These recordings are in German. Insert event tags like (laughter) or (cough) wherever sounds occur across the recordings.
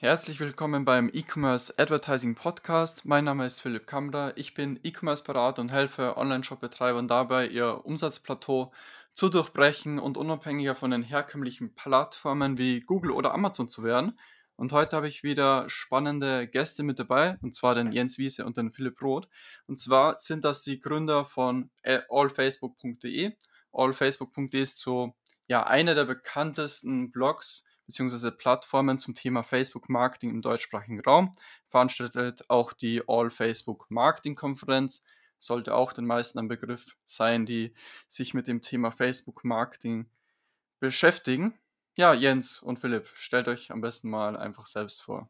Herzlich willkommen beim E-Commerce Advertising Podcast. Mein Name ist Philipp Kamra. Ich bin E-Commerce-Berater und helfe Online-Shop-Betreibern dabei, ihr Umsatzplateau zu durchbrechen und unabhängiger von den herkömmlichen Plattformen wie Google oder Amazon zu werden. Und heute habe ich wieder spannende Gäste mit dabei, und zwar den Jens Wiese und den Philipp Roth. Und zwar sind das die Gründer von allfacebook.de. Allfacebook.de ist so ja einer der bekanntesten Blogs bzw. Plattformen zum Thema Facebook Marketing im deutschsprachigen Raum. Veranstaltet auch die All Facebook Marketing Konferenz. Sollte auch den meisten ein Begriff sein, die sich mit dem Thema Facebook Marketing beschäftigen. Ja, Jens und Philipp, stellt euch am besten mal einfach selbst vor.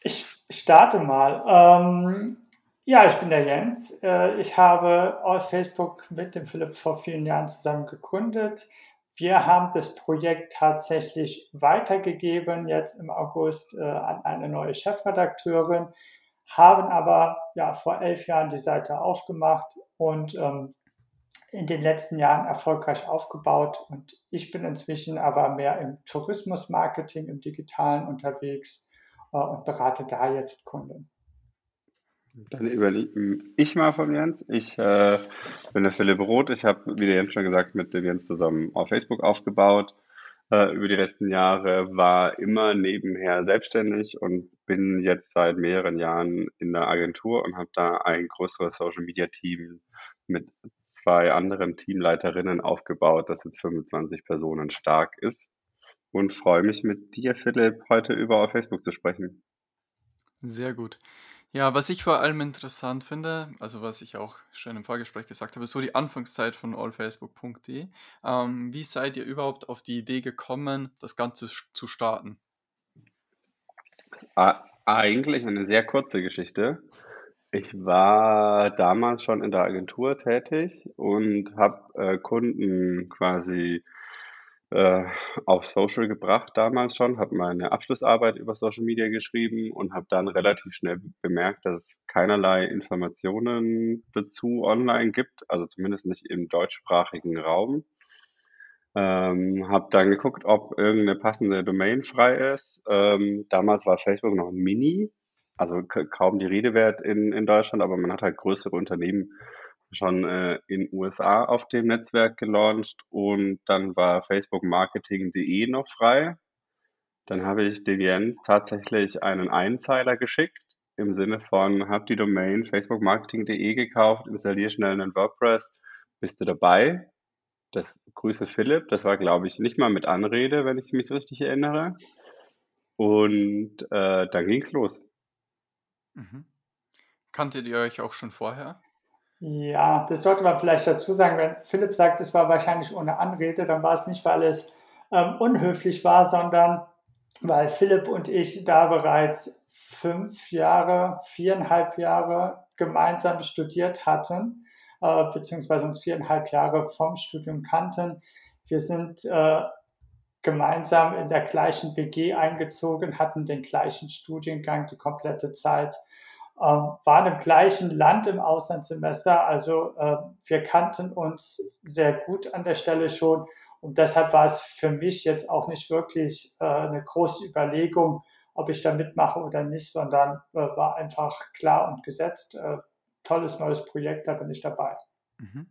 Ich starte mal. Ähm, ja, ich bin der Jens. Äh, ich habe All Facebook mit dem Philipp vor vielen Jahren zusammen gegründet. Wir haben das Projekt tatsächlich weitergegeben, jetzt im August äh, an eine neue Chefredakteurin, haben aber ja vor elf Jahren die Seite aufgemacht und ähm, in den letzten Jahren erfolgreich aufgebaut. Und ich bin inzwischen aber mehr im Tourismusmarketing, im Digitalen unterwegs äh, und berate da jetzt Kunden. Dann überlege ich mal von Jens. Ich äh, bin der Philipp Roth. Ich habe, wie der Jens schon gesagt, mit dem Jens zusammen auf Facebook aufgebaut äh, über die letzten Jahre, war immer nebenher selbstständig und bin jetzt seit mehreren Jahren in der Agentur und habe da ein größeres Social Media Team mit zwei anderen Teamleiterinnen aufgebaut, das jetzt 25 Personen stark ist. Und freue mich mit dir, Philipp, heute über Facebook zu sprechen. Sehr gut. Ja, was ich vor allem interessant finde, also was ich auch schon im Vorgespräch gesagt habe, so die Anfangszeit von allfacebook.de. Ähm, wie seid ihr überhaupt auf die Idee gekommen, das Ganze zu starten? Eigentlich eine sehr kurze Geschichte. Ich war damals schon in der Agentur tätig und habe äh, Kunden quasi äh, auf Social gebracht damals schon, habe meine Abschlussarbeit über Social Media geschrieben und habe dann relativ schnell bemerkt, dass es keinerlei Informationen dazu online gibt, also zumindest nicht im deutschsprachigen Raum. Ähm, habe dann geguckt, ob irgendeine passende Domain frei ist. Ähm, damals war Facebook noch Mini, also kaum die Rede wert in, in Deutschland, aber man hat halt größere Unternehmen schon äh, in USA auf dem Netzwerk gelauncht und dann war Facebook Marketing.de noch frei. Dann habe ich dem Jens tatsächlich einen Einzeiler geschickt im Sinne von, hab die Domain facebookmarketing.de gekauft, installier schnell einen WordPress, bist du dabei? Das Grüße Philipp, das war glaube ich nicht mal mit Anrede, wenn ich mich richtig erinnere. Und äh, dann ging's los. Mhm. Kanntet ihr euch auch schon vorher? Ja, das sollte man vielleicht dazu sagen. Wenn Philipp sagt, es war wahrscheinlich ohne Anrede, dann war es nicht, weil es ähm, unhöflich war, sondern weil Philipp und ich da bereits fünf Jahre, viereinhalb Jahre gemeinsam studiert hatten, äh, beziehungsweise uns viereinhalb Jahre vom Studium kannten. Wir sind äh, gemeinsam in der gleichen WG eingezogen, hatten den gleichen Studiengang die komplette Zeit ähm, waren im gleichen Land im Auslandssemester. Also äh, wir kannten uns sehr gut an der Stelle schon. Und deshalb war es für mich jetzt auch nicht wirklich äh, eine große Überlegung, ob ich da mitmache oder nicht, sondern äh, war einfach klar und gesetzt. Tolles neues Projekt, da bin ich dabei. Mhm.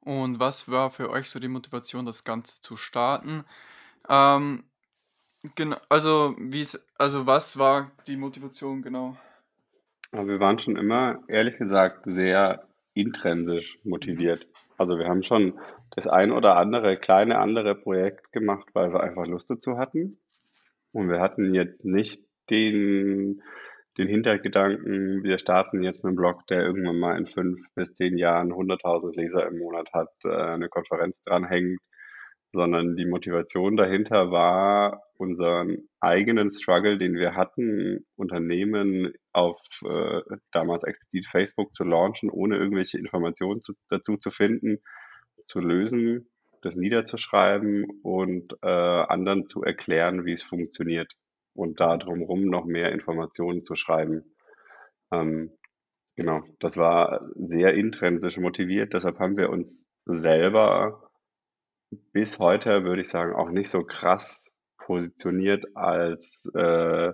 Und was war für euch so die Motivation, das Ganze zu starten? Ähm, genau, also also was war die Motivation genau? Aber wir waren schon immer, ehrlich gesagt, sehr intrinsisch motiviert. Also wir haben schon das ein oder andere kleine andere Projekt gemacht, weil wir einfach Lust dazu hatten. Und wir hatten jetzt nicht den, den Hintergedanken, wir starten jetzt einen Blog, der irgendwann mal in fünf bis zehn Jahren 100.000 Leser im Monat hat, äh, eine Konferenz dranhängt sondern die Motivation dahinter war, unseren eigenen Struggle, den wir hatten, Unternehmen auf äh, damals explizit Facebook zu launchen, ohne irgendwelche Informationen zu, dazu zu finden, zu lösen, das niederzuschreiben und äh, anderen zu erklären, wie es funktioniert und da drumherum noch mehr Informationen zu schreiben. Ähm, genau, das war sehr intrinsisch motiviert, deshalb haben wir uns selber bis heute, würde ich sagen, auch nicht so krass positioniert als äh,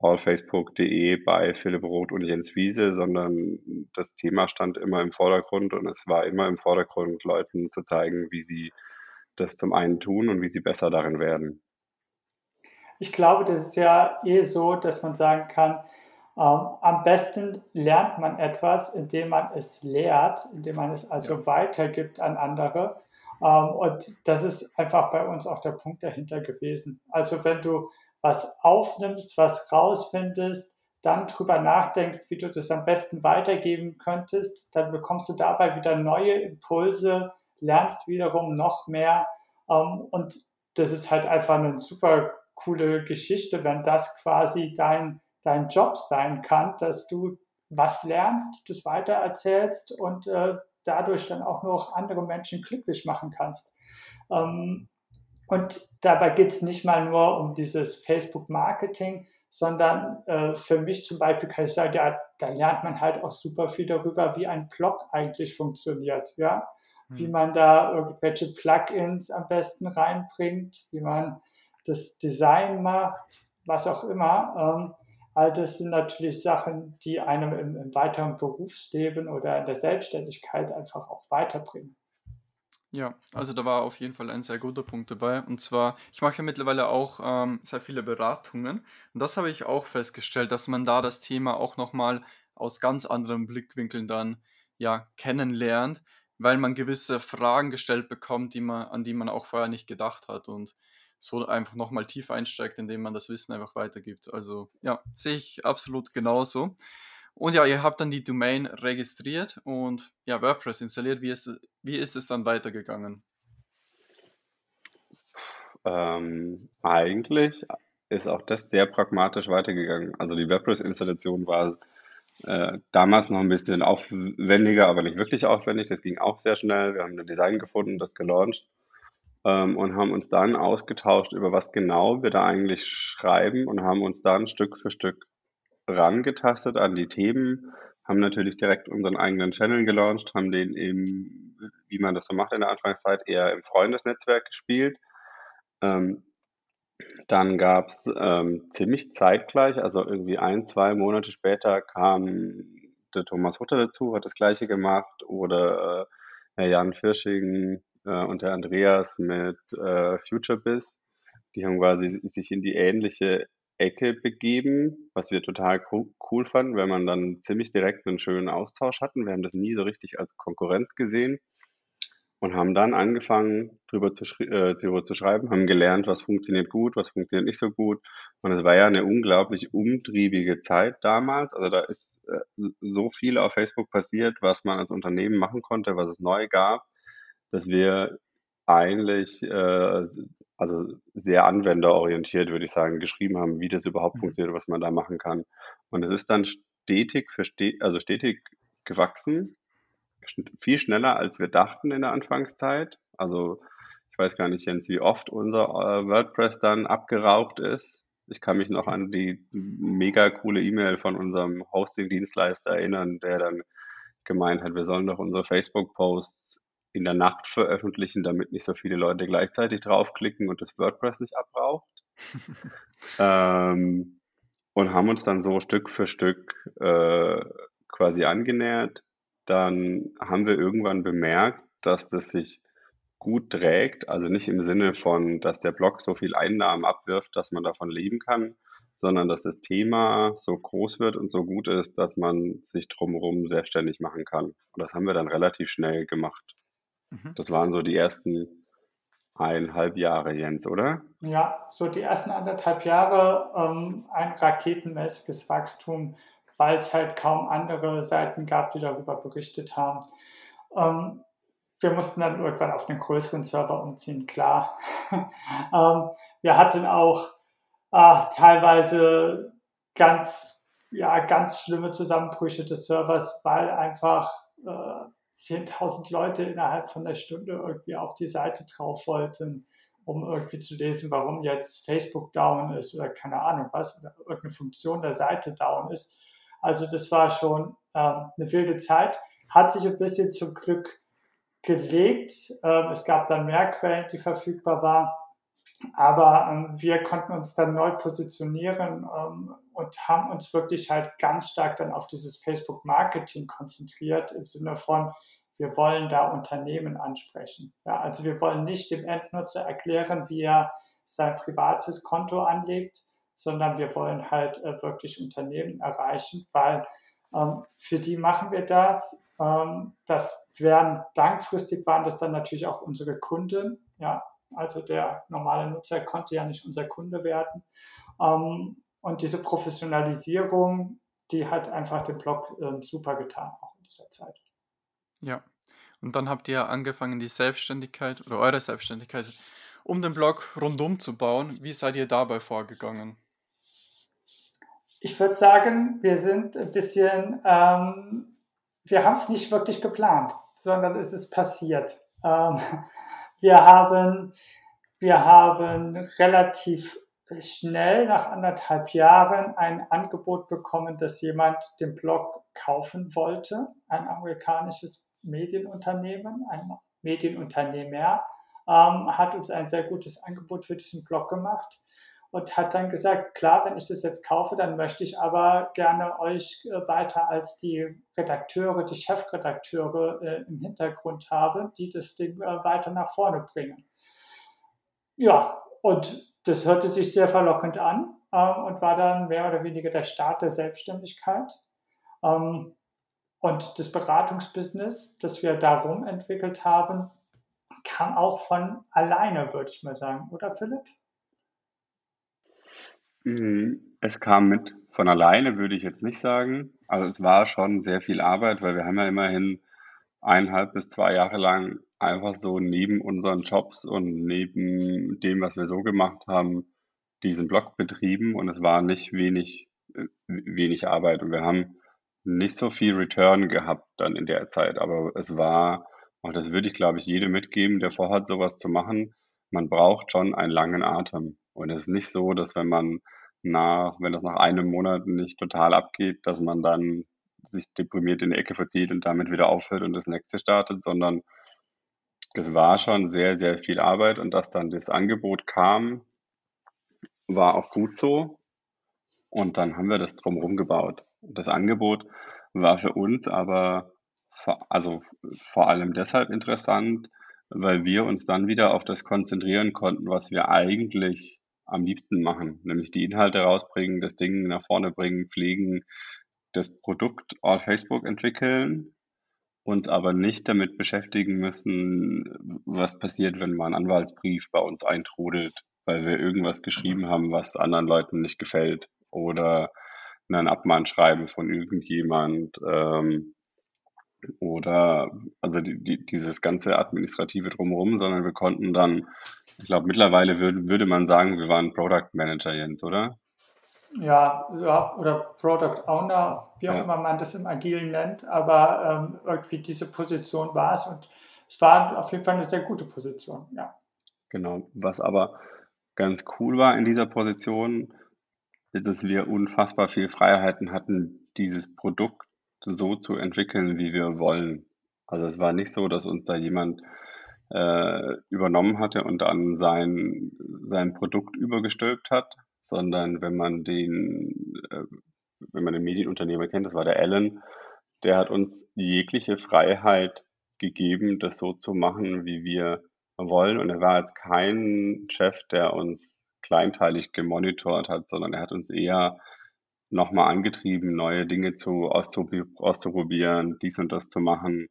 allfacebook.de bei Philipp Roth und Jens Wiese, sondern das Thema stand immer im Vordergrund und es war immer im Vordergrund, Leuten zu zeigen, wie sie das zum einen tun und wie sie besser darin werden. Ich glaube, das ist ja eh so, dass man sagen kann, ähm, am besten lernt man etwas, indem man es lehrt, indem man es also ja. weitergibt an andere. Ähm, und das ist einfach bei uns auch der Punkt dahinter gewesen. Also wenn du was aufnimmst, was rausfindest, dann drüber nachdenkst, wie du das am besten weitergeben könntest, dann bekommst du dabei wieder neue Impulse, lernst wiederum noch mehr. Ähm, und das ist halt einfach eine super coole Geschichte, wenn das quasi dein, dein Job sein kann, dass du was lernst, das weitererzählst und äh, dadurch dann auch noch andere Menschen glücklich machen kannst. Ähm, und dabei geht es nicht mal nur um dieses Facebook-Marketing, sondern äh, für mich zum Beispiel kann ich sagen, ja, da lernt man halt auch super viel darüber, wie ein Blog eigentlich funktioniert, ja, mhm. wie man da irgendwelche Plugins am besten reinbringt, wie man das Design macht, was auch immer. Ähm, all das sind natürlich Sachen, die einem im, im weiteren Berufsleben oder in der Selbstständigkeit einfach auch weiterbringen. Ja, also da war auf jeden Fall ein sehr guter Punkt dabei. Und zwar, ich mache ja mittlerweile auch ähm, sehr viele Beratungen. Und das habe ich auch festgestellt, dass man da das Thema auch nochmal aus ganz anderen Blickwinkeln dann ja kennenlernt, weil man gewisse Fragen gestellt bekommt, die man, an die man auch vorher nicht gedacht hat. Und so einfach nochmal tief einsteigt, indem man das Wissen einfach weitergibt. Also ja, sehe ich absolut genauso. Und ja, ihr habt dann die Domain registriert und ja, WordPress installiert. Wie ist, wie ist es dann weitergegangen? Ähm, eigentlich ist auch das sehr pragmatisch weitergegangen. Also die WordPress-Installation war äh, damals noch ein bisschen aufwendiger, aber nicht wirklich aufwendig. Das ging auch sehr schnell. Wir haben ein Design gefunden, das gelauncht ähm, und haben uns dann ausgetauscht, über was genau wir da eigentlich schreiben und haben uns dann Stück für Stück rangetastet an die Themen, haben natürlich direkt unseren eigenen Channel gelauncht, haben den eben, wie man das so macht in der Anfangszeit, eher im Freundesnetzwerk gespielt. Ähm, dann gab es ähm, ziemlich zeitgleich, also irgendwie ein, zwei Monate später kam der Thomas Hutter dazu, hat das gleiche gemacht oder äh, Herr Jan Firsching äh, und der Andreas mit äh, FutureBiz. Die haben quasi sich in die ähnliche Ecke begeben, was wir total cool fanden, weil man dann ziemlich direkt einen schönen Austausch hatten. Wir haben das nie so richtig als Konkurrenz gesehen und haben dann angefangen, drüber zu, äh, drüber zu schreiben, haben gelernt, was funktioniert gut, was funktioniert nicht so gut. Und es war ja eine unglaublich umtriebige Zeit damals. Also da ist äh, so viel auf Facebook passiert, was man als Unternehmen machen konnte, was es neu gab, dass wir eigentlich äh, also sehr anwenderorientiert, würde ich sagen, geschrieben haben, wie das überhaupt mhm. funktioniert, was man da machen kann. Und es ist dann stetig für stetig, also stetig gewachsen, viel schneller, als wir dachten in der Anfangszeit. Also ich weiß gar nicht, Jens, wie oft unser äh, WordPress dann abgeraubt ist. Ich kann mich noch an die mega coole E-Mail von unserem Hosting-Dienstleister erinnern, der dann gemeint hat, wir sollen doch unsere Facebook-Posts in der Nacht veröffentlichen, damit nicht so viele Leute gleichzeitig draufklicken und das WordPress nicht abraucht. (laughs) ähm, und haben uns dann so Stück für Stück äh, quasi angenähert. Dann haben wir irgendwann bemerkt, dass das sich gut trägt, also nicht im Sinne von, dass der Blog so viel Einnahmen abwirft, dass man davon leben kann, sondern dass das Thema so groß wird und so gut ist, dass man sich drumherum selbstständig machen kann. Und das haben wir dann relativ schnell gemacht. Mhm. Das waren so die ersten eineinhalb Jahre, Jens, oder? Ja, so die ersten anderthalb Jahre ähm, ein raketenmäßiges Wachstum, weil es halt kaum andere Seiten gab, die darüber berichtet haben. Ähm, wir mussten dann irgendwann auf einen größeren Server umziehen, klar. (laughs) ähm, wir hatten auch äh, teilweise ganz, ja, ganz schlimme Zusammenbrüche des Servers, weil einfach äh, 10.000 Leute innerhalb von einer Stunde irgendwie auf die Seite drauf wollten, um irgendwie zu lesen, warum jetzt Facebook down ist oder keine Ahnung was, oder irgendeine Funktion der Seite down ist. Also das war schon ähm, eine wilde Zeit, hat sich ein bisschen zum Glück gelegt. Ähm, es gab dann mehr Quellen, die verfügbar waren. Aber ähm, wir konnten uns dann neu positionieren ähm, und haben uns wirklich halt ganz stark dann auf dieses Facebook-Marketing konzentriert im Sinne von, wir wollen da Unternehmen ansprechen. Ja, also wir wollen nicht dem Endnutzer erklären, wie er sein privates Konto anlegt, sondern wir wollen halt äh, wirklich Unternehmen erreichen, weil ähm, für die machen wir das. Ähm, das werden langfristig waren das dann natürlich auch unsere Kunden. Ja, also der normale Nutzer konnte ja nicht unser Kunde werden. Ähm, und diese Professionalisierung, die hat einfach den Blog ähm, super getan, auch in dieser Zeit. Ja, und dann habt ihr angefangen, die Selbstständigkeit oder eure Selbstständigkeit um den Blog rundum zu bauen. Wie seid ihr dabei vorgegangen? Ich würde sagen, wir sind ein bisschen, ähm, wir haben es nicht wirklich geplant, sondern es ist passiert. Ähm, (laughs) wir haben, wir haben relativ schnell nach anderthalb Jahren ein Angebot bekommen, dass jemand den Blog kaufen wollte, ein amerikanisches Medienunternehmen, ein Medienunternehmer, ähm, hat uns ein sehr gutes Angebot für diesen Blog gemacht und hat dann gesagt, klar, wenn ich das jetzt kaufe, dann möchte ich aber gerne euch äh, weiter als die Redakteure, die Chefredakteure äh, im Hintergrund haben, die das Ding äh, weiter nach vorne bringen. Ja, und das hörte sich sehr verlockend an ähm, und war dann mehr oder weniger der Start der Selbstständigkeit. Ähm, und das Beratungsbusiness, das wir darum entwickelt haben, kam auch von alleine, würde ich mal sagen, oder Philipp? Mhm. Es kam mit von alleine, würde ich jetzt nicht sagen. Also es war schon sehr viel Arbeit, weil wir haben ja immerhin eineinhalb bis zwei Jahre lang einfach so neben unseren Jobs und neben dem, was wir so gemacht haben, diesen Blog betrieben und es war nicht wenig, äh, wenig Arbeit und wir haben nicht so viel Return gehabt dann in der Zeit, aber es war, auch das würde ich glaube ich jedem mitgeben, der vorhat, sowas zu machen, man braucht schon einen langen Atem. Und es ist nicht so, dass wenn man nach, wenn das nach einem Monat nicht total abgeht, dass man dann sich deprimiert in die Ecke verzieht und damit wieder aufhört und das nächste startet, sondern es war schon sehr, sehr viel Arbeit und dass dann das Angebot kam, war auch gut so. Und dann haben wir das drumherum gebaut. Das Angebot war für uns aber vor, also vor allem deshalb interessant, weil wir uns dann wieder auf das konzentrieren konnten, was wir eigentlich am liebsten machen, nämlich die Inhalte rausbringen, das Ding nach vorne bringen, pflegen, das Produkt auf Facebook entwickeln, uns aber nicht damit beschäftigen müssen, was passiert, wenn mal ein Anwaltsbrief bei uns eintrudelt, weil wir irgendwas geschrieben haben, was anderen Leuten nicht gefällt oder ein Abmahnschreiben von irgendjemand ähm, oder also die, die, dieses ganze administrative drumherum, sondern wir konnten dann, ich glaube mittlerweile würde, würde man sagen, wir waren Product Manager, Jens, oder? Ja, ja, oder Product Owner, wie auch ja. immer man das im Agilen nennt, aber ähm, irgendwie diese Position war es und es war auf jeden Fall eine sehr gute Position, ja. Genau, was aber ganz cool war in dieser Position, ist, dass wir unfassbar viel Freiheiten hatten, dieses Produkt so zu entwickeln, wie wir wollen. Also es war nicht so, dass uns da jemand äh, übernommen hatte und dann sein, sein Produkt übergestülpt hat, sondern wenn man den, äh, wenn man den Medienunternehmer kennt, das war der Alan, der hat uns jegliche Freiheit gegeben, das so zu machen, wie wir wollen. Und er war jetzt kein Chef, der uns kleinteilig gemonitort hat, sondern er hat uns eher nochmal angetrieben, neue Dinge zu auszuprobieren, dies und das zu machen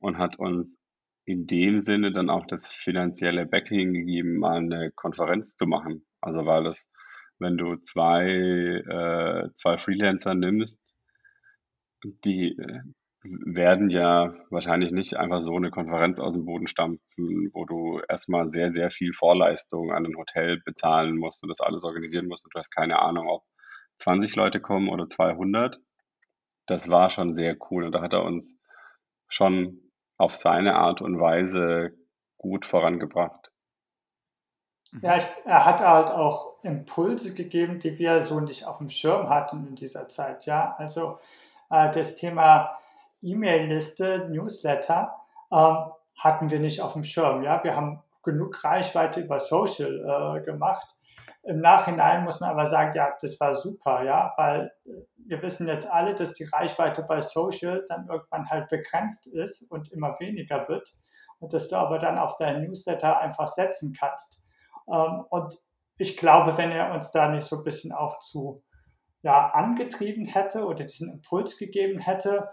und hat uns in dem Sinne dann auch das finanzielle Backing gegeben, mal eine Konferenz zu machen. Also weil das, wenn du zwei, äh, zwei Freelancer nimmst, die äh, werden ja wahrscheinlich nicht einfach so eine Konferenz aus dem Boden stampfen, wo du erstmal sehr, sehr viel Vorleistung an ein Hotel bezahlen musst und das alles organisieren musst und du hast keine Ahnung, ob 20 Leute kommen oder 200. Das war schon sehr cool und da hat er uns schon auf seine Art und Weise gut vorangebracht. Ja, ich, er hat halt auch Impulse gegeben, die wir so nicht auf dem Schirm hatten in dieser Zeit. Ja, also äh, das Thema E-Mail-Liste, Newsletter äh, hatten wir nicht auf dem Schirm. Ja, wir haben genug Reichweite über Social äh, gemacht. Im Nachhinein muss man aber sagen, ja, das war super, ja, weil äh, wir wissen jetzt alle, dass die Reichweite bei Social dann irgendwann halt begrenzt ist und immer weniger wird und dass du aber dann auf deinen Newsletter einfach setzen kannst. Ähm, und ich glaube, wenn er uns da nicht so ein bisschen auch zu ja, angetrieben hätte oder diesen Impuls gegeben hätte,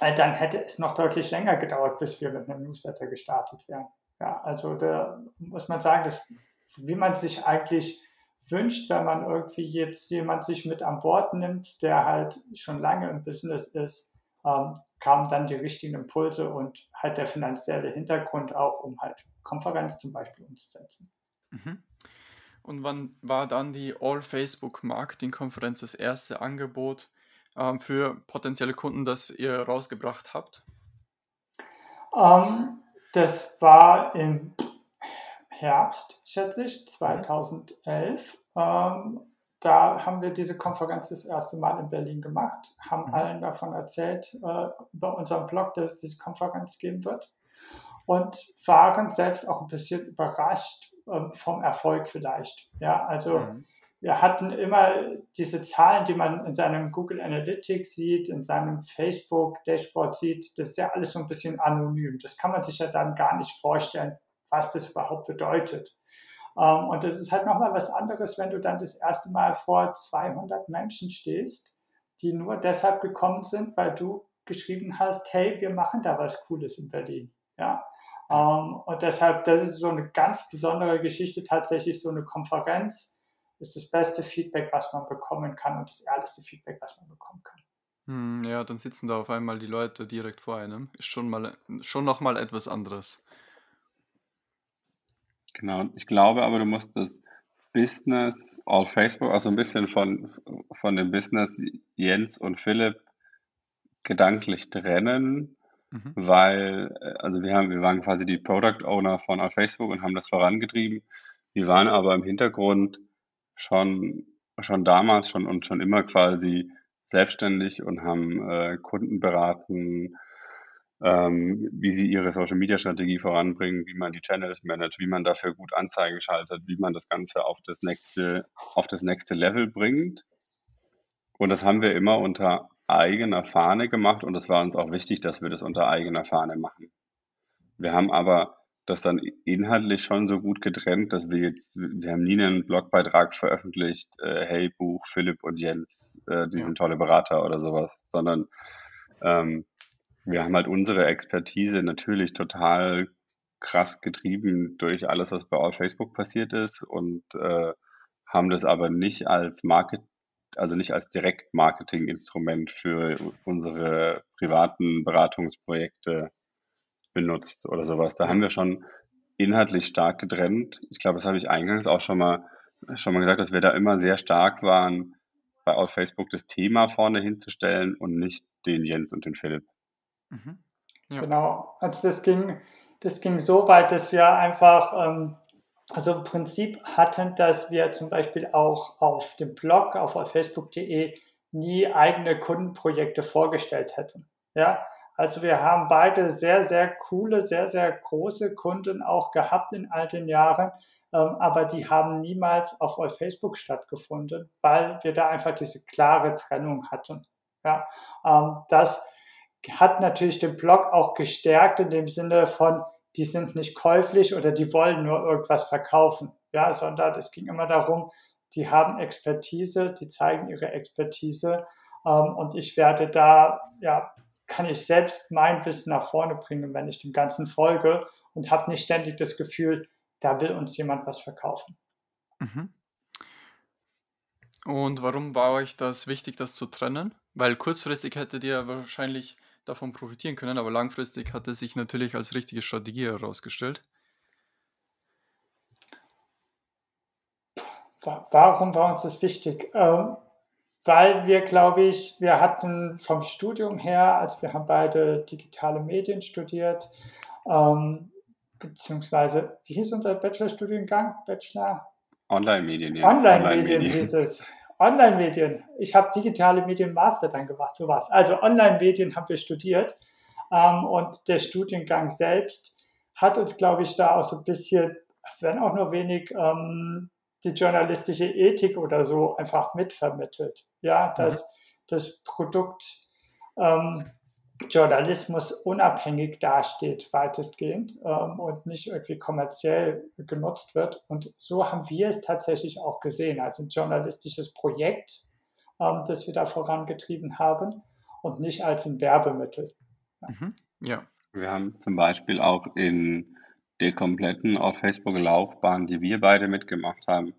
äh, dann hätte es noch deutlich länger gedauert, bis wir mit einem Newsletter gestartet wären. Ja, also da muss man sagen, dass, wie man sich eigentlich wünscht, wenn man irgendwie jetzt jemand sich mit an Bord nimmt, der halt schon lange im Business ist, ähm, kamen dann die richtigen Impulse und halt der finanzielle Hintergrund auch, um halt Konferenz zum Beispiel umzusetzen. Mhm. Und wann war dann die All Facebook Marketing Konferenz das erste Angebot ähm, für potenzielle Kunden, das ihr rausgebracht habt? Ähm, das war im Herbst, schätze ich, 2011. Ähm, da haben wir diese Konferenz das erste Mal in Berlin gemacht, haben mhm. allen davon erzählt äh, über unseren Blog, dass es diese Konferenz geben wird und waren selbst auch ein bisschen überrascht vom Erfolg vielleicht. Ja, also mhm. wir hatten immer diese Zahlen, die man in seinem Google Analytics sieht, in seinem Facebook Dashboard sieht, das ist ja alles so ein bisschen anonym. Das kann man sich ja dann gar nicht vorstellen, was das überhaupt bedeutet. Ähm, und das ist halt nochmal was anderes, wenn du dann das erste Mal vor 200 Menschen stehst, die nur deshalb gekommen sind, weil du geschrieben hast, hey, wir machen da was Cooles in Berlin. Ja. Ähm, und deshalb, das ist so eine ganz besondere Geschichte, tatsächlich so eine Konferenz ist das beste Feedback, was man bekommen kann und das ehrlichste Feedback, was man bekommen kann. Hm, ja, dann sitzen da auf einmal die Leute direkt vor einem. Ist schon mal schon noch mal etwas anderes. Genau, ich glaube aber, du musst das Business auf Facebook auch so ein bisschen von, von dem Business Jens und Philipp gedanklich trennen, mhm. weil, äh, also wir haben, wir waren quasi die Product Owner von Facebook und haben das vorangetrieben. Wir waren aber im Hintergrund schon, schon damals schon und schon immer quasi selbstständig und haben äh, Kunden beraten, ähm, wie sie ihre Social-Media-Strategie voranbringen, wie man die Channels managt, wie man dafür gut Anzeigen schaltet, wie man das Ganze auf das nächste, auf das nächste Level bringt. Und das haben wir immer unter eigener Fahne gemacht und es war uns auch wichtig, dass wir das unter eigener Fahne machen. Wir haben aber das dann inhaltlich schon so gut getrennt, dass wir jetzt, wir haben nie einen Blogbeitrag veröffentlicht, äh, hey Buch, Philipp und Jens, äh, die sind tolle Berater oder sowas, sondern ähm, wir haben halt unsere Expertise natürlich total krass getrieben durch alles, was bei All Facebook passiert ist und äh, haben das aber nicht als Market, also nicht als Direktmarketing-Instrument für unsere privaten Beratungsprojekte benutzt oder sowas. Da haben wir schon inhaltlich stark getrennt. Ich glaube, das habe ich eingangs auch schon mal, schon mal gesagt, dass wir da immer sehr stark waren, bei All Facebook das Thema vorne hinzustellen und nicht den Jens und den Philipp. Mhm. Ja. Genau, also das ging, das ging so weit, dass wir einfach ähm, also im Prinzip hatten, dass wir zum Beispiel auch auf dem Blog, auf facebook.de, nie eigene Kundenprojekte vorgestellt hätten. Ja, also wir haben beide sehr, sehr coole, sehr, sehr große Kunden auch gehabt in all den Jahren, ähm, aber die haben niemals auf Facebook stattgefunden, weil wir da einfach diese klare Trennung hatten. Ja, ähm, das hat natürlich den Blog auch gestärkt in dem Sinne von, die sind nicht käuflich oder die wollen nur irgendwas verkaufen, ja, sondern es ging immer darum, die haben Expertise, die zeigen ihre Expertise ähm, und ich werde da, ja, kann ich selbst mein Wissen nach vorne bringen, wenn ich dem Ganzen folge und habe nicht ständig das Gefühl, da will uns jemand was verkaufen. Mhm. Und warum war euch das wichtig, das zu trennen? Weil kurzfristig hättet ihr wahrscheinlich davon profitieren können, aber langfristig hat es sich natürlich als richtige Strategie herausgestellt. Warum war uns das wichtig? Ähm, weil wir, glaube ich, wir hatten vom Studium her, also wir haben beide digitale Medien studiert, ähm, beziehungsweise, wie hieß unser Bachelorstudiengang? Bachelor? Online-Medien. Online-Medien Online hieß es. (laughs) Online-Medien. Ich habe digitale Medien Master dann gemacht, sowas. Also Online-Medien haben wir studiert ähm, und der Studiengang selbst hat uns, glaube ich, da auch so ein bisschen, wenn auch nur wenig, ähm, die journalistische Ethik oder so einfach mitvermittelt. Ja, dass mhm. das Produkt ähm, Journalismus unabhängig dasteht, weitestgehend ähm, und nicht irgendwie kommerziell genutzt wird. Und so haben wir es tatsächlich auch gesehen als ein journalistisches Projekt, ähm, das wir da vorangetrieben haben und nicht als ein Werbemittel. Ja. Mhm. ja. Wir haben zum Beispiel auch in der kompletten auf Facebook Laufbahn, die wir beide mitgemacht haben,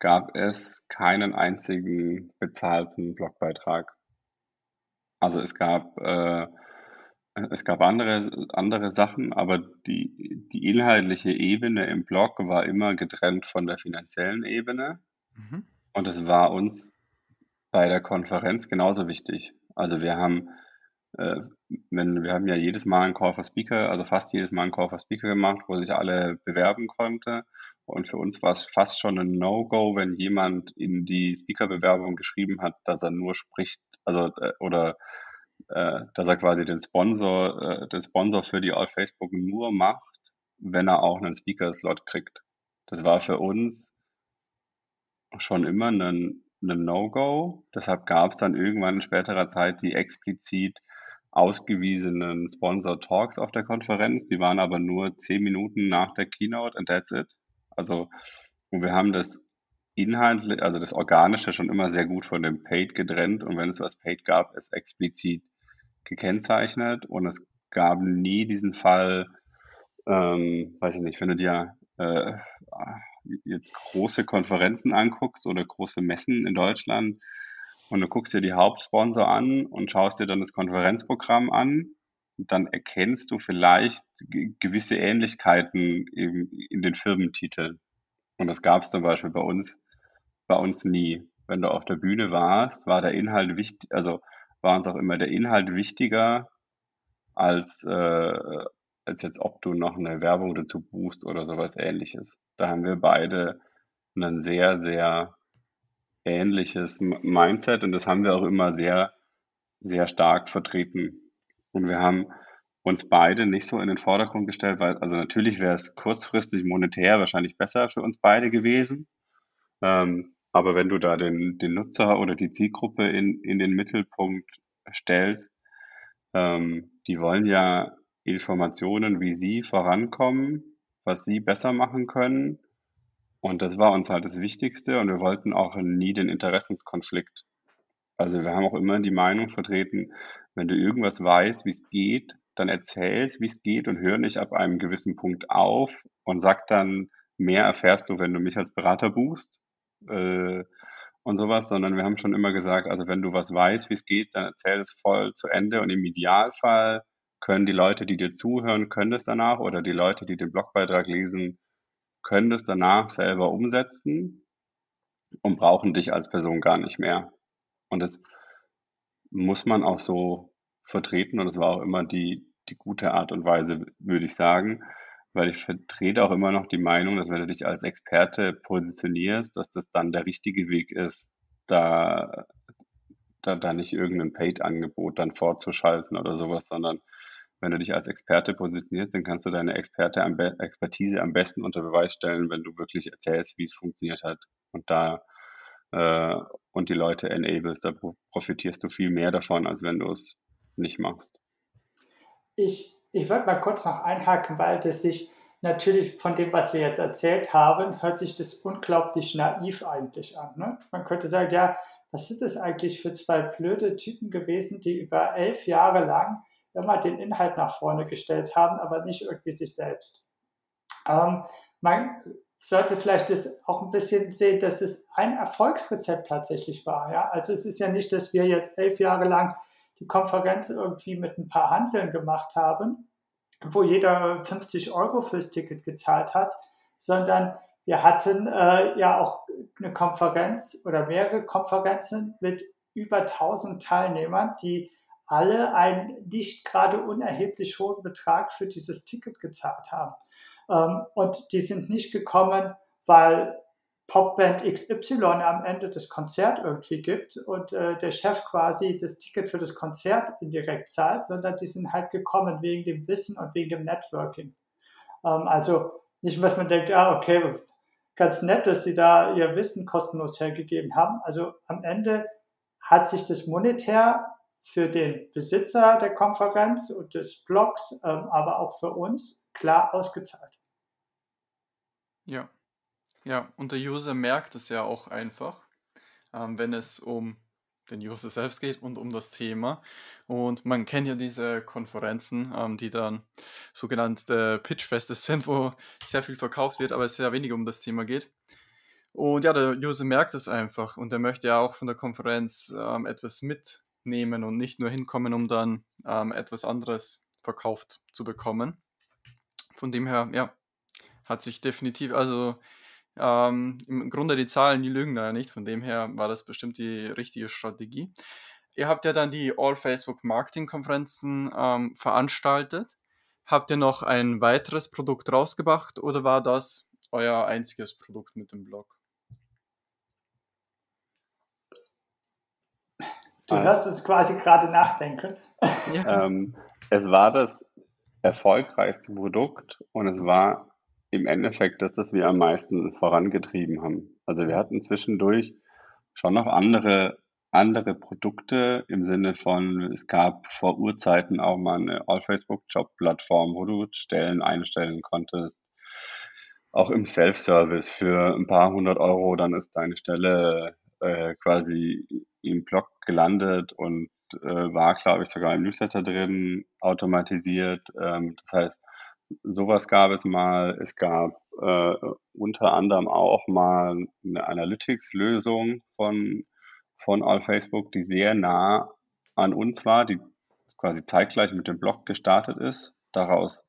gab es keinen einzigen bezahlten Blogbeitrag. Also es gab, äh, es gab andere, andere Sachen, aber die, die inhaltliche Ebene im Blog war immer getrennt von der finanziellen Ebene. Mhm. Und es war uns bei der Konferenz genauso wichtig. Also wir haben, äh, wenn, wir haben ja jedes Mal einen Call for Speaker, also fast jedes Mal einen Call for Speaker gemacht, wo sich alle bewerben konnten. Und für uns war es fast schon ein No-Go, wenn jemand in die Speaker-Bewerbung geschrieben hat, dass er nur spricht, also äh, oder äh, dass er quasi den Sponsor, äh, den Sponsor für die All Facebook nur macht, wenn er auch einen Speaker-Slot kriegt. Das war für uns schon immer ein, ein No-Go. Deshalb gab es dann irgendwann in späterer Zeit die explizit ausgewiesenen Sponsor-Talks auf der Konferenz. Die waren aber nur zehn Minuten nach der Keynote and that's it. Also, wir haben das inhaltlich, also das Organische schon immer sehr gut von dem Paid getrennt und wenn es was Paid gab, ist explizit gekennzeichnet und es gab nie diesen Fall, ähm, weiß ich nicht, wenn du dir äh, jetzt große Konferenzen anguckst oder große Messen in Deutschland und du guckst dir die Hauptsponsor an und schaust dir dann das Konferenzprogramm an, dann erkennst du vielleicht gewisse Ähnlichkeiten in, in den Firmentiteln. Und das gab es zum Beispiel bei uns, bei uns nie. Wenn du auf der Bühne warst, war der Inhalt wichtig, also war uns auch immer der Inhalt wichtiger als, äh, als jetzt, ob du noch eine Werbung dazu buchst oder sowas ähnliches. Da haben wir beide ein sehr, sehr ähnliches Mindset und das haben wir auch immer sehr, sehr stark vertreten. Und wir haben uns beide nicht so in den Vordergrund gestellt, weil, also natürlich wäre es kurzfristig monetär wahrscheinlich besser für uns beide gewesen. Ähm, aber wenn du da den, den Nutzer oder die Zielgruppe in, in den Mittelpunkt stellst, ähm, die wollen ja Informationen, wie sie vorankommen, was sie besser machen können. Und das war uns halt das Wichtigste und wir wollten auch nie den Interessenskonflikt. Also wir haben auch immer die Meinung vertreten, wenn du irgendwas weißt, wie es geht, dann erzählst, wie es geht und hör nicht ab einem gewissen Punkt auf und sag dann, mehr erfährst du, wenn du mich als Berater buchst äh, und sowas, sondern wir haben schon immer gesagt, also wenn du was weißt, wie es geht, dann erzähl es voll zu Ende und im Idealfall können die Leute, die dir zuhören, können das danach oder die Leute, die den Blogbeitrag lesen, können das danach selber umsetzen und brauchen dich als Person gar nicht mehr. Und das muss man auch so vertreten und das war auch immer die, die gute Art und Weise, würde ich sagen, weil ich vertrete auch immer noch die Meinung, dass wenn du dich als Experte positionierst, dass das dann der richtige Weg ist, da, da, da nicht irgendein Paid-Angebot dann vorzuschalten oder sowas, sondern wenn du dich als Experte positionierst, dann kannst du deine Experte am Expertise am besten unter Beweis stellen, wenn du wirklich erzählst, wie es funktioniert hat und da äh, und die Leute enablest. Da profitierst du viel mehr davon, als wenn du es nicht machst. Ich, ich würde mal kurz noch einhaken, weil das sich natürlich von dem, was wir jetzt erzählt haben, hört sich das unglaublich naiv eigentlich an. Ne? Man könnte sagen, ja, was sind das eigentlich für zwei blöde Typen gewesen, die über elf Jahre lang immer den Inhalt nach vorne gestellt haben, aber nicht irgendwie sich selbst. Ähm, man sollte vielleicht das auch ein bisschen sehen, dass es ein Erfolgsrezept tatsächlich war. Ja? Also es ist ja nicht, dass wir jetzt elf Jahre lang die Konferenz irgendwie mit ein paar Hanseln gemacht haben, wo jeder 50 Euro fürs Ticket gezahlt hat, sondern wir hatten äh, ja auch eine Konferenz oder mehrere Konferenzen mit über 1000 Teilnehmern, die alle einen nicht gerade unerheblich hohen Betrag für dieses Ticket gezahlt haben. Ähm, und die sind nicht gekommen, weil Popband XY am Ende das Konzert irgendwie gibt und äh, der Chef quasi das Ticket für das Konzert indirekt zahlt, sondern die sind halt gekommen wegen dem Wissen und wegen dem Networking. Ähm, also nicht, was man denkt, ah, okay, ganz nett, dass sie da ihr Wissen kostenlos hergegeben haben. Also am Ende hat sich das monetär für den Besitzer der Konferenz und des Blogs, ähm, aber auch für uns klar ausgezahlt. Ja. Ja, und der User merkt es ja auch einfach, ähm, wenn es um den User selbst geht und um das Thema. Und man kennt ja diese Konferenzen, ähm, die dann sogenannte Pitchfeste sind, wo sehr viel verkauft wird, aber es sehr wenig um das Thema geht. Und ja, der User merkt es einfach und er möchte ja auch von der Konferenz ähm, etwas mitnehmen und nicht nur hinkommen, um dann ähm, etwas anderes verkauft zu bekommen. Von dem her, ja, hat sich definitiv, also ähm, Im Grunde die Zahlen, die lügen da ja nicht. Von dem her war das bestimmt die richtige Strategie. Ihr habt ja dann die All Facebook Marketing Konferenzen ähm, veranstaltet. Habt ihr noch ein weiteres Produkt rausgebracht oder war das euer einziges Produkt mit dem Blog? Du hörst uns quasi gerade nachdenken. Ja. Ähm, es war das erfolgreichste Produkt und es war im Endeffekt das, das wir am meisten vorangetrieben haben. Also wir hatten zwischendurch schon noch andere, andere Produkte im Sinne von, es gab vor Urzeiten auch mal eine All-Facebook-Job-Plattform, wo du Stellen einstellen konntest. Auch im Self-Service für ein paar hundert Euro, dann ist deine Stelle äh, quasi im Blog gelandet und äh, war, glaube ich, sogar im Newsletter drin, automatisiert. Ähm, das heißt, sowas gab es mal. Es gab äh, unter anderem auch mal eine Analytics-Lösung von, von All Facebook, die sehr nah an uns war, die quasi zeitgleich mit dem Blog gestartet ist. Daraus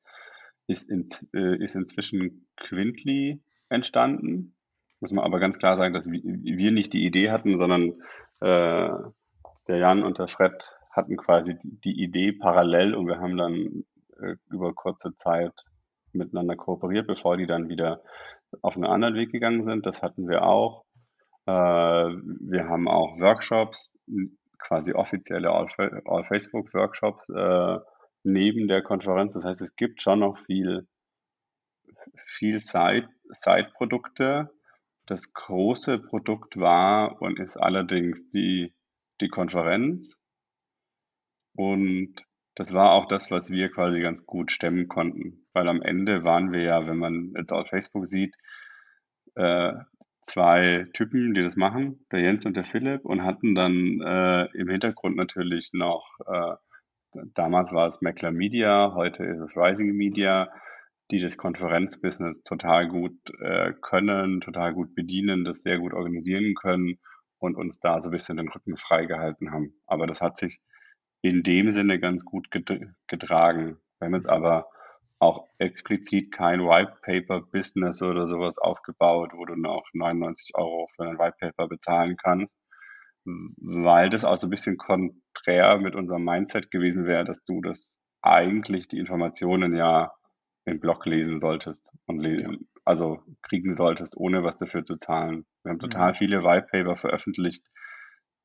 ist, in, äh, ist inzwischen Quintly entstanden. Muss man aber ganz klar sagen, dass wir nicht die Idee hatten, sondern äh, der Jan und der Fred hatten quasi die, die Idee parallel und wir haben dann über kurze Zeit miteinander kooperiert, bevor die dann wieder auf einen anderen Weg gegangen sind. Das hatten wir auch. Äh, wir haben auch Workshops, quasi offizielle All-Facebook-Workshops äh, neben der Konferenz. Das heißt, es gibt schon noch viel, viel Side-Produkte. Das große Produkt war und ist allerdings die, die Konferenz. Und das war auch das, was wir quasi ganz gut stemmen konnten, weil am Ende waren wir ja, wenn man jetzt auf Facebook sieht, äh, zwei Typen, die das machen, der Jens und der Philipp, und hatten dann äh, im Hintergrund natürlich noch, äh, damals war es Meckler Media, heute ist es Rising Media, die das Konferenzbusiness total gut äh, können, total gut bedienen, das sehr gut organisieren können und uns da so ein bisschen den Rücken freigehalten haben. Aber das hat sich in dem Sinne ganz gut getragen. Wir haben jetzt aber auch explizit kein White Paper Business oder sowas aufgebaut, wo du noch 99 Euro für ein White Paper bezahlen kannst, weil das auch so ein bisschen konträr mit unserem Mindset gewesen wäre, dass du das eigentlich die Informationen ja im Blog lesen solltest und lesen, also kriegen solltest, ohne was dafür zu zahlen. Wir haben total mhm. viele White Paper veröffentlicht,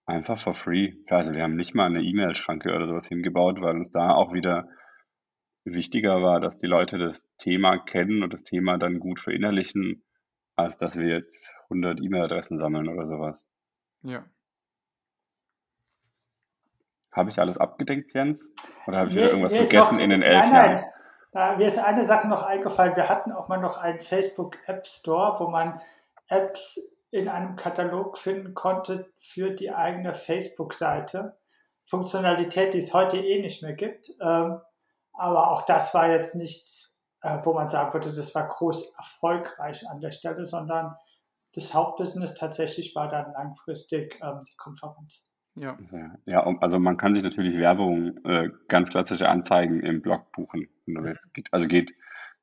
Einfach for free. Also wir haben nicht mal eine E-Mail-Schranke oder sowas hingebaut, weil uns da auch wieder wichtiger war, dass die Leute das Thema kennen und das Thema dann gut verinnerlichen, als dass wir jetzt 100 E-Mail-Adressen sammeln oder sowas. Ja. Habe ich alles abgedeckt, Jens? Oder habe ich wieder irgendwas vergessen noch, in den elf nein, Jahren? Nein. Mir ist eine Sache noch eingefallen. Wir hatten auch mal noch einen Facebook App Store, wo man Apps in einem Katalog finden konnte für die eigene Facebook-Seite. Funktionalität, die es heute eh nicht mehr gibt. Ähm, aber auch das war jetzt nichts, äh, wo man sagen würde, das war groß erfolgreich an der Stelle, sondern das Hauptbusiness tatsächlich war dann langfristig ähm, die Konferenz. Ja. ja, also man kann sich natürlich Werbung, äh, ganz klassische Anzeigen im Blog buchen. Also geht,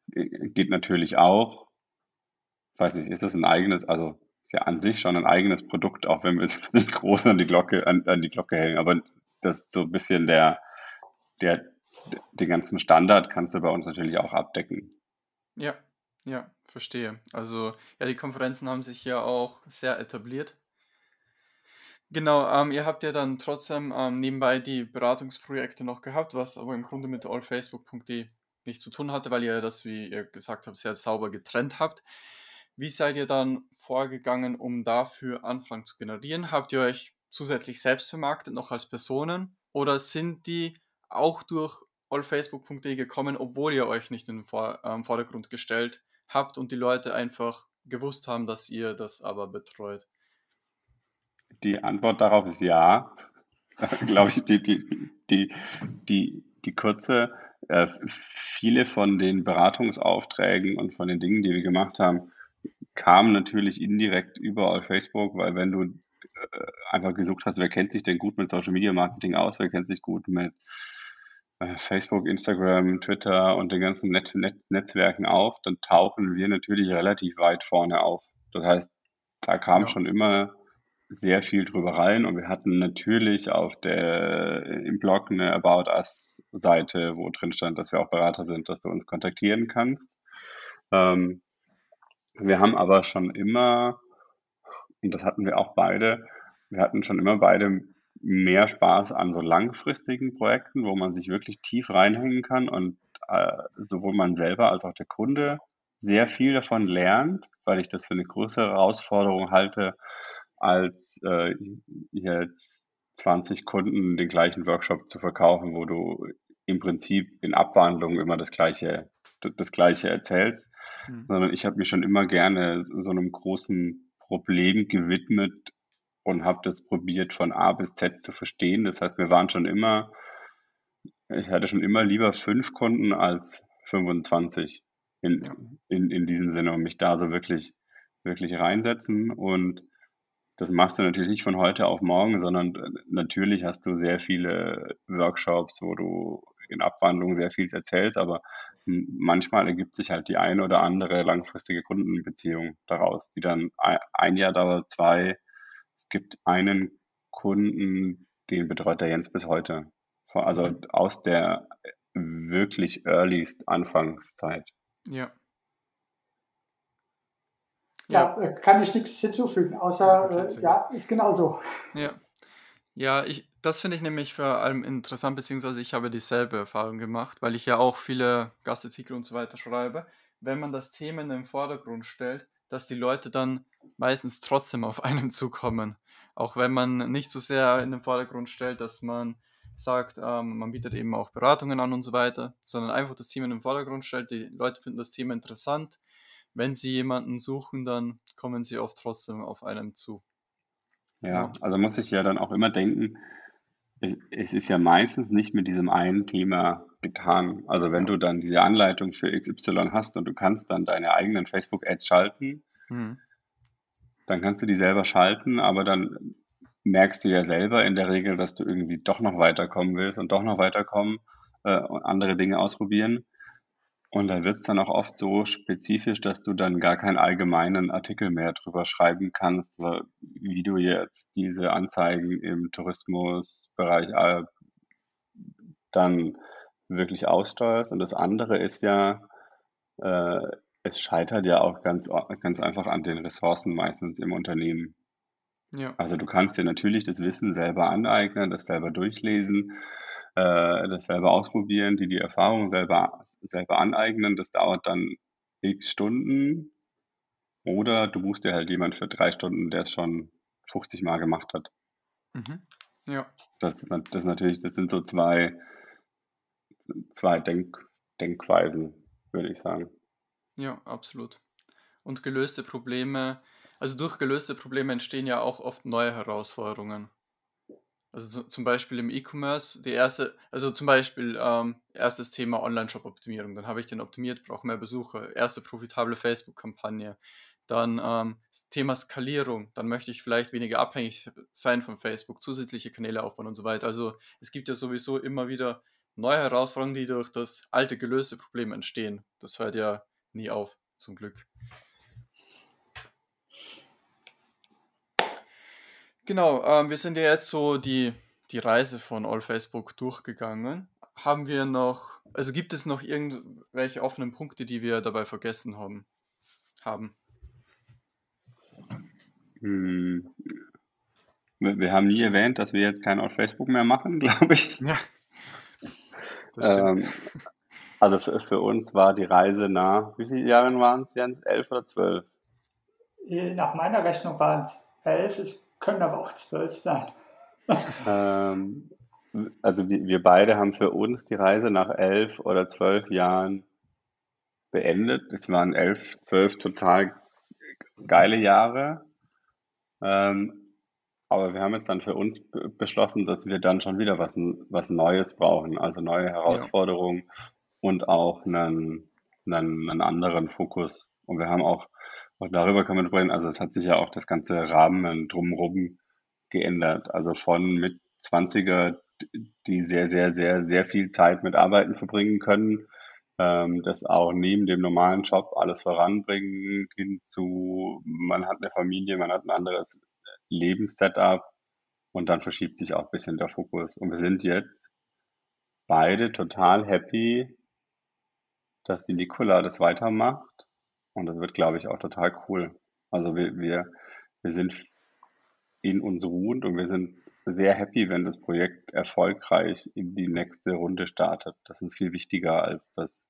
geht natürlich auch. Ich weiß nicht, ist das ein eigenes, also ist ja an sich schon ein eigenes Produkt, auch wenn wir es (laughs) nicht groß an die Glocke, an, an die Glocke hängen. Aber das ist so ein bisschen der, der, den ganzen Standard kannst du bei uns natürlich auch abdecken. Ja, ja, verstehe. Also ja, die Konferenzen haben sich ja auch sehr etabliert. Genau, ähm, ihr habt ja dann trotzdem ähm, nebenbei die Beratungsprojekte noch gehabt, was aber im Grunde mit allfacebook.de nichts zu tun hatte, weil ihr das, wie ihr gesagt habt, sehr sauber getrennt habt. Wie seid ihr dann vorgegangen, um dafür Anfragen zu generieren? Habt ihr euch zusätzlich selbst vermarktet, noch als Personen? Oder sind die auch durch allfacebook.de gekommen, obwohl ihr euch nicht in den Vor ähm, Vordergrund gestellt habt und die Leute einfach gewusst haben, dass ihr das aber betreut? Die Antwort darauf ist ja. (laughs) Glaube ich, die, die, die, die, die kurze, äh, viele von den Beratungsaufträgen und von den Dingen, die wir gemacht haben, kamen natürlich indirekt überall Facebook, weil wenn du äh, einfach gesucht hast, wer kennt sich denn gut mit Social Media Marketing aus, wer kennt sich gut mit äh, Facebook, Instagram, Twitter und den ganzen Net Net Netzwerken auf, dann tauchen wir natürlich relativ weit vorne auf. Das heißt, da kam ja. schon immer sehr viel drüber rein und wir hatten natürlich auf der im Blog eine About Us Seite, wo drin stand, dass wir auch Berater sind, dass du uns kontaktieren kannst. Ähm, wir haben aber schon immer, und das hatten wir auch beide, wir hatten schon immer beide mehr Spaß an so langfristigen Projekten, wo man sich wirklich tief reinhängen kann und äh, sowohl man selber als auch der Kunde sehr viel davon lernt, weil ich das für eine größere Herausforderung halte, als äh, jetzt 20 Kunden den gleichen Workshop zu verkaufen, wo du im Prinzip in Abwandlung immer das gleiche, das gleiche erzählst, mhm. sondern ich habe mich schon immer gerne so einem großen Problem gewidmet und habe das probiert von A bis Z zu verstehen. Das heißt, wir waren schon immer, ich hatte schon immer lieber fünf Kunden als 25 in, ja. in, in diesem Sinne und mich da so wirklich, wirklich reinsetzen und das machst du natürlich nicht von heute auf morgen, sondern äh, natürlich hast du sehr viele Workshops, wo du in Abwandlung sehr viel erzählst, aber manchmal ergibt sich halt die eine oder andere langfristige Kundenbeziehung daraus, die dann ein Jahr dauert, zwei. Es gibt einen Kunden, den betreut der Jens bis heute. Also mhm. aus der wirklich earliest Anfangszeit. Ja. Ja, ja kann ich nichts hinzufügen, außer okay, äh, ja, ist genauso. Ja. Ja, ich, das finde ich nämlich vor allem interessant, beziehungsweise ich habe dieselbe Erfahrung gemacht, weil ich ja auch viele Gastartikel und so weiter schreibe. Wenn man das Thema in den Vordergrund stellt, dass die Leute dann meistens trotzdem auf (laughs) einen zukommen. Auch wenn man nicht so sehr in den Vordergrund stellt, dass man sagt, ähm, man bietet eben auch Beratungen an und so weiter, sondern einfach das Thema in den Vordergrund stellt. Die Leute finden das Thema interessant wenn sie jemanden suchen, dann kommen sie oft trotzdem auf einen zu. Ja, also muss ich ja dann auch immer denken, es ist ja meistens nicht mit diesem einen Thema getan. Also wenn du dann diese Anleitung für XY hast und du kannst dann deine eigenen Facebook-Ads schalten, mhm. dann kannst du die selber schalten, aber dann merkst du ja selber in der Regel, dass du irgendwie doch noch weiterkommen willst und doch noch weiterkommen äh, und andere Dinge ausprobieren. Und da wird es dann auch oft so spezifisch, dass du dann gar keinen allgemeinen Artikel mehr drüber schreiben kannst, wie du jetzt diese Anzeigen im Tourismusbereich äh, dann wirklich aussteuerst. Und das andere ist ja, äh, es scheitert ja auch ganz, ganz einfach an den Ressourcen meistens im Unternehmen. Ja. Also du kannst dir natürlich das Wissen selber aneignen, das selber durchlesen äh, das selber ausprobieren, die die Erfahrung selber, selber aneignen. Das dauert dann x Stunden. Oder du buchst dir halt jemand für drei Stunden, der es schon 50 Mal gemacht hat. Mhm. Ja. Das, das natürlich, das sind so zwei, zwei Denk, Denkweisen, würde ich sagen. Ja, absolut. Und gelöste Probleme, also durch gelöste Probleme entstehen ja auch oft neue Herausforderungen. Also zum Beispiel im E-Commerce, die erste, also zum Beispiel ähm, erstes Thema Online-Shop-Optimierung. Dann habe ich den optimiert, brauche mehr Besucher. Erste profitable Facebook-Kampagne. Dann ähm, Thema Skalierung. Dann möchte ich vielleicht weniger abhängig sein von Facebook, zusätzliche Kanäle aufbauen und so weiter. Also es gibt ja sowieso immer wieder neue Herausforderungen, die durch das alte gelöste Problem entstehen. Das hört ja nie auf, zum Glück. Genau, ähm, wir sind ja jetzt so die, die Reise von All Facebook durchgegangen. Haben wir noch, also gibt es noch irgendwelche offenen Punkte, die wir dabei vergessen haben? haben? Hm. Wir haben nie erwähnt, dass wir jetzt kein All Facebook mehr machen, (laughs) glaube ich. Ja. Ähm, Also für, für uns war die Reise nach, wie viele Jahre waren es, Jens? Elf oder zwölf? Nach meiner Rechnung waren es elf, es können aber auch zwölf sein. ähm, also wir, beide haben für uns die Reise nach elf oder zwölf Jahren beendet. Es waren elf, zwölf total geile Jahre. Ähm, aber wir haben jetzt dann für uns beschlossen, dass wir dann schon wieder was, was Neues brauchen, also neue Herausforderungen ja. und auch einen, einen, einen anderen Fokus. Und wir haben auch, auch darüber kann man sprechen, also es hat sich ja auch das ganze Rahmen drumherum geändert. Also von mit 20er, die sehr, sehr, sehr, sehr viel Zeit mit Arbeiten verbringen können, ähm, das auch neben dem normalen Job alles voranbringen, hinzu, man hat eine Familie, man hat ein anderes Lebenssetup und dann verschiebt sich auch ein bisschen der Fokus. Und wir sind jetzt beide total happy, dass die Nicola das weitermacht und das wird, glaube ich, auch total cool. Also wir, wir, wir sind in uns ruhend und wir sind sehr happy, wenn das Projekt erfolgreich in die nächste Runde startet. Das ist viel wichtiger, als dass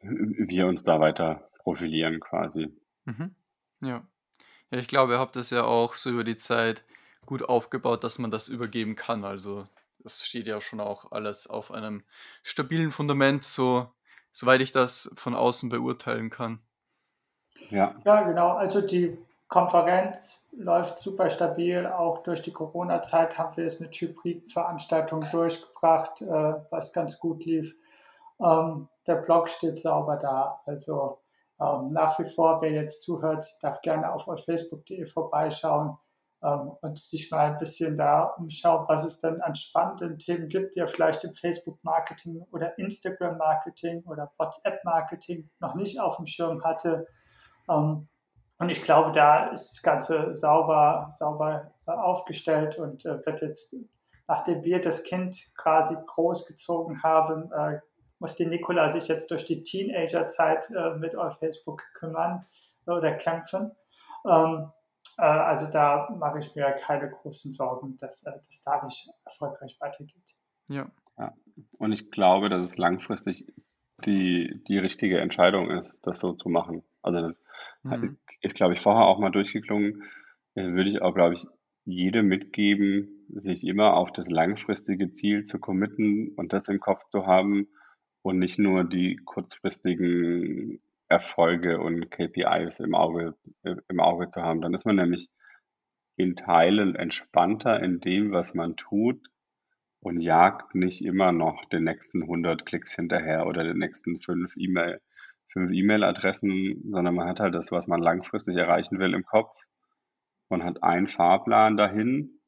wir uns da weiter profilieren quasi. Mhm. Ja. Ja, ich glaube, ihr habt das ja auch so über die Zeit gut aufgebaut, dass man das übergeben kann. Also das steht ja schon auch alles auf einem stabilen Fundament, so soweit ich das von außen beurteilen kann. Ja. Ja, genau. Also die Konferenz läuft super stabil. Auch durch die Corona-Zeit haben wir es mit Hybridveranstaltungen durchgebracht, äh, was ganz gut lief. Ähm, der Blog steht sauber da. Also ähm, nach wie vor, wer jetzt zuhört, darf gerne auf facebook.de vorbeischauen und sich mal ein bisschen da umschauen, was es denn an spannenden Themen gibt, die ihr vielleicht im Facebook-Marketing oder Instagram-Marketing oder WhatsApp-Marketing noch nicht auf dem Schirm hatte. Ähm, und ich glaube, da ist das Ganze sauber, sauber äh, aufgestellt und äh, wird jetzt, nachdem wir das Kind quasi großgezogen haben, äh, muss die Nikola sich jetzt durch die Teenagerzeit mit auf Facebook kümmern oder kämpfen. Äh, also da mache ich mir keine großen Sorgen, dass äh, das da nicht erfolgreich weitergeht. Ja. ja. Und ich glaube, dass es langfristig die, die richtige Entscheidung ist, das so zu machen. Also das mhm. ist, glaube ich, vorher auch mal durchgeklungen. Äh, würde ich auch, glaube ich, jedem mitgeben, sich immer auf das langfristige Ziel zu committen und das im Kopf zu haben und nicht nur die kurzfristigen Erfolge und KPIs im Auge, im Auge zu haben. Dann ist man nämlich in Teilen entspannter in dem, was man tut und jagt nicht immer noch den nächsten 100 Klicks hinterher oder den nächsten fünf E-Mail, fünf E-Mail-Adressen, sondern man hat halt das, was man langfristig erreichen will im Kopf. Man hat einen Fahrplan dahin,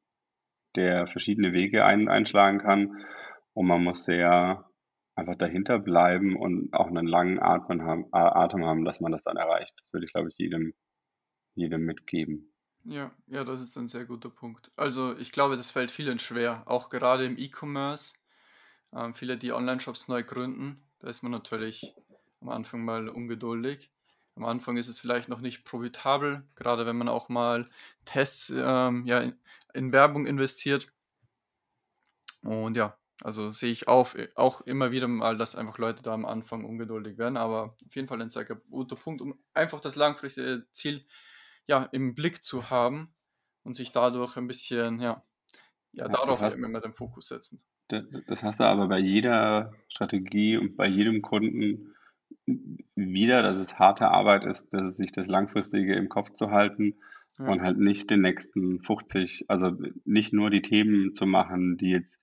der verschiedene Wege ein, einschlagen kann und man muss sehr einfach dahinter bleiben und auch einen langen Atmen haben, Atem haben, dass man das dann erreicht. Das würde ich, glaube ich, jedem, jedem mitgeben. Ja, ja, das ist ein sehr guter Punkt. Also ich glaube, das fällt vielen schwer, auch gerade im E-Commerce. Ähm, viele, die Online-Shops neu gründen, da ist man natürlich am Anfang mal ungeduldig. Am Anfang ist es vielleicht noch nicht profitabel, gerade wenn man auch mal Tests ähm, ja, in, in Werbung investiert. Und ja, also sehe ich auf, äh, auch immer wieder mal, dass einfach Leute da am Anfang ungeduldig werden, aber auf jeden Fall ein sehr guter Punkt, um einfach das langfristige Ziel ja, im Blick zu haben und sich dadurch ein bisschen, ja, ja, ja darauf heißt, immer den Fokus setzen. Das hast du aber bei jeder Strategie und bei jedem Kunden wieder, dass es harte Arbeit ist, dass sich das Langfristige im Kopf zu halten ja. und halt nicht den nächsten 50, also nicht nur die Themen zu machen, die jetzt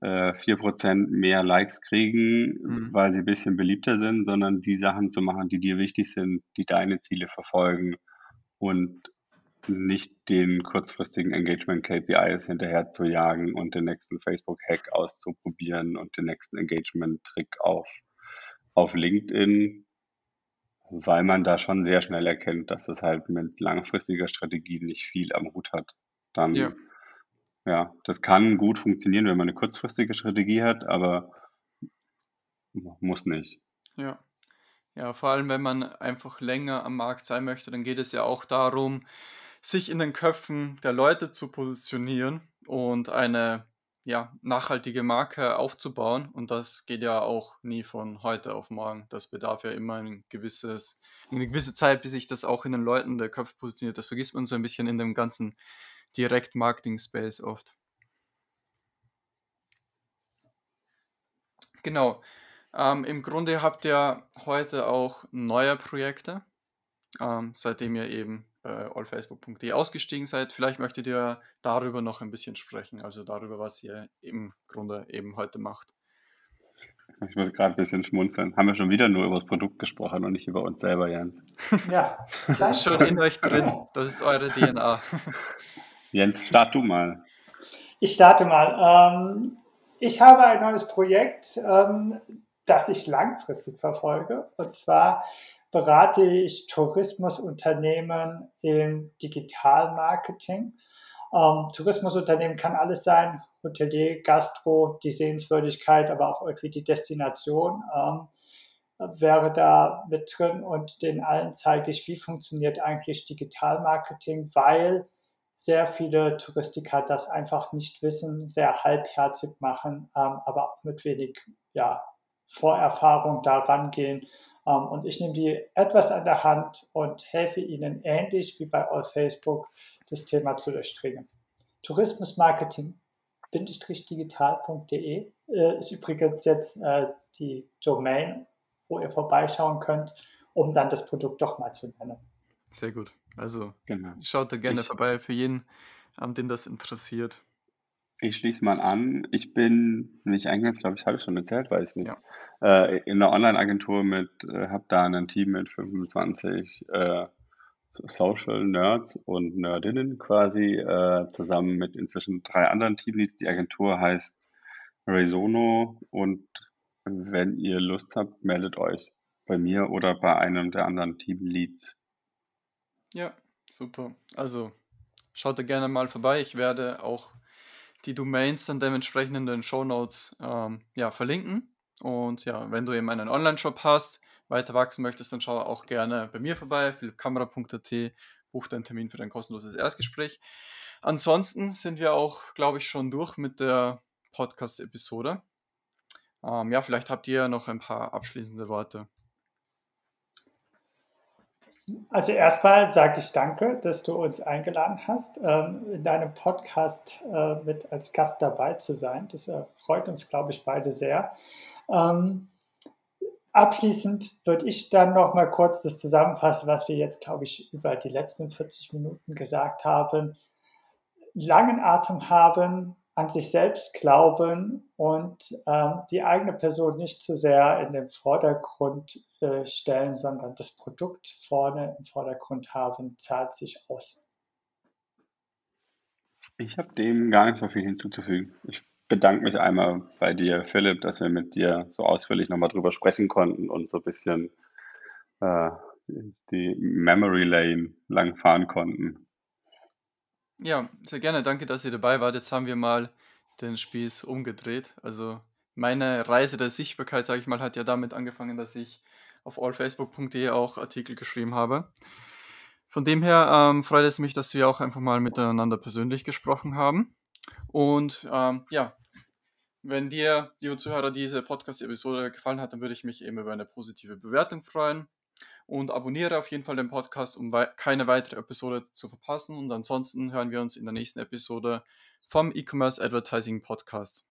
äh, 4% mehr Likes kriegen, mhm. weil sie ein bisschen beliebter sind, sondern die Sachen zu machen, die dir wichtig sind, die deine Ziele verfolgen und nicht den kurzfristigen Engagement-KPIs hinterher zu jagen und den nächsten Facebook-Hack auszuprobieren und den nächsten Engagement-Trick auf, auf LinkedIn, weil man da schon sehr schnell erkennt, dass es halt mit langfristiger Strategie nicht viel am Hut hat. Dann ja. Ja, das kann gut funktionieren, wenn man eine kurzfristige Strategie hat, aber muss nicht. Ja. Ja, vor allem, wenn man einfach länger am Markt sein möchte, dann geht es ja auch darum, sich in den Köpfen der Leute zu positionieren und eine ja, nachhaltige Marke aufzubauen. Und das geht ja auch nie von heute auf morgen. Das bedarf ja immer ein gewisses, eine gewisse Zeit, bis sich das auch in den Leuten der Köpfe positioniert. Das vergisst man so ein bisschen in dem ganzen Direkt-Marketing-Space oft. Genau. Ähm, Im Grunde habt ihr heute auch neue Projekte, ähm, seitdem ihr eben bei allfacebook.de ausgestiegen seid. Vielleicht möchtet ihr darüber noch ein bisschen sprechen, also darüber, was ihr im Grunde eben heute macht. Ich muss gerade ein bisschen schmunzeln. Haben wir schon wieder nur über das Produkt gesprochen und nicht über uns selber, Jens? Ja, (laughs) das ist schon in euch drin. Das ist eure DNA. (laughs) Jens, start du mal. Ich starte mal. Ähm, ich habe ein neues Projekt, ähm, das ich langfristig verfolge. Und zwar berate ich Tourismusunternehmen im Digitalmarketing. Ähm, Tourismusunternehmen kann alles sein, Hotelier, Gastro, die Sehenswürdigkeit, aber auch irgendwie die Destination wäre da mit drin und den allen zeige ich, wie funktioniert eigentlich Digitalmarketing, weil sehr viele Touristiker das einfach nicht wissen, sehr halbherzig machen, ähm, aber auch mit wenig ja, Vorerfahrung da rangehen. Ähm, und ich nehme die etwas an der Hand und helfe ihnen ähnlich wie bei All Facebook das Thema zu durchdringen. Tourismusmarketing-digital.de äh, ist übrigens jetzt äh, die Domain, wo ihr vorbeischauen könnt, um dann das Produkt doch mal zu nennen. Sehr gut. Also genau. schaut da gerne ich, vorbei für jeden, ähm, den das interessiert. Ich schließe mal an. Ich bin, wie ich eingangs, glaube ich, habe ich schon erzählt, weiß ich nicht, ja. äh, in einer Online-Agentur mit, äh, habe da ein Team mit 25 äh, Social Nerds und Nerdinnen quasi, äh, zusammen mit inzwischen drei anderen Teamleads. Die Agentur heißt Resono und wenn ihr Lust habt, meldet euch bei mir oder bei einem der anderen Teamleads. Ja, super. Also schaut da gerne mal vorbei. Ich werde auch die Domains dann dementsprechend in den Show Notes ähm, ja, verlinken. Und ja, wenn du eben einen Online-Shop hast, weiter wachsen möchtest, dann schau auch gerne bei mir vorbei, philippkamera.at, buch deinen Termin für dein kostenloses Erstgespräch. Ansonsten sind wir auch, glaube ich, schon durch mit der Podcast-Episode. Ähm, ja, vielleicht habt ihr noch ein paar abschließende Worte. Also erstmal sage ich danke, dass du uns eingeladen hast, ähm, in deinem Podcast äh, mit als Gast dabei zu sein. Das äh, freut uns, glaube ich, beide sehr. Ähm, abschließend würde ich dann noch mal kurz das zusammenfassen, was wir jetzt, glaube ich, über die letzten 40 Minuten gesagt haben. Langen Atem haben, an sich selbst glauben und äh, die eigene Person nicht zu sehr in den Vordergrund äh, stellen, sondern das Produkt vorne im Vordergrund haben, zahlt sich aus. Ich habe dem gar nicht so viel hinzuzufügen. Ich bedanke mich einmal bei dir, Philipp, dass wir mit dir so ausführlich nochmal drüber sprechen konnten und so ein bisschen äh, die Memory Lane lang fahren konnten. Ja, sehr gerne. Danke, dass ihr dabei wart. Jetzt haben wir mal den Spieß umgedreht. Also meine Reise der Sichtbarkeit, sage ich mal, hat ja damit angefangen, dass ich auf allfacebook.de auch Artikel geschrieben habe. Von dem her ähm, freut es mich, dass wir auch einfach mal miteinander persönlich gesprochen haben. Und ähm, ja, wenn dir, liebe Zuhörer, diese Podcast-Episode gefallen hat, dann würde ich mich eben über eine positive Bewertung freuen und abonniere auf jeden Fall den Podcast, um wei keine weitere Episode zu verpassen. Und ansonsten hören wir uns in der nächsten Episode vom E-Commerce Advertising Podcast.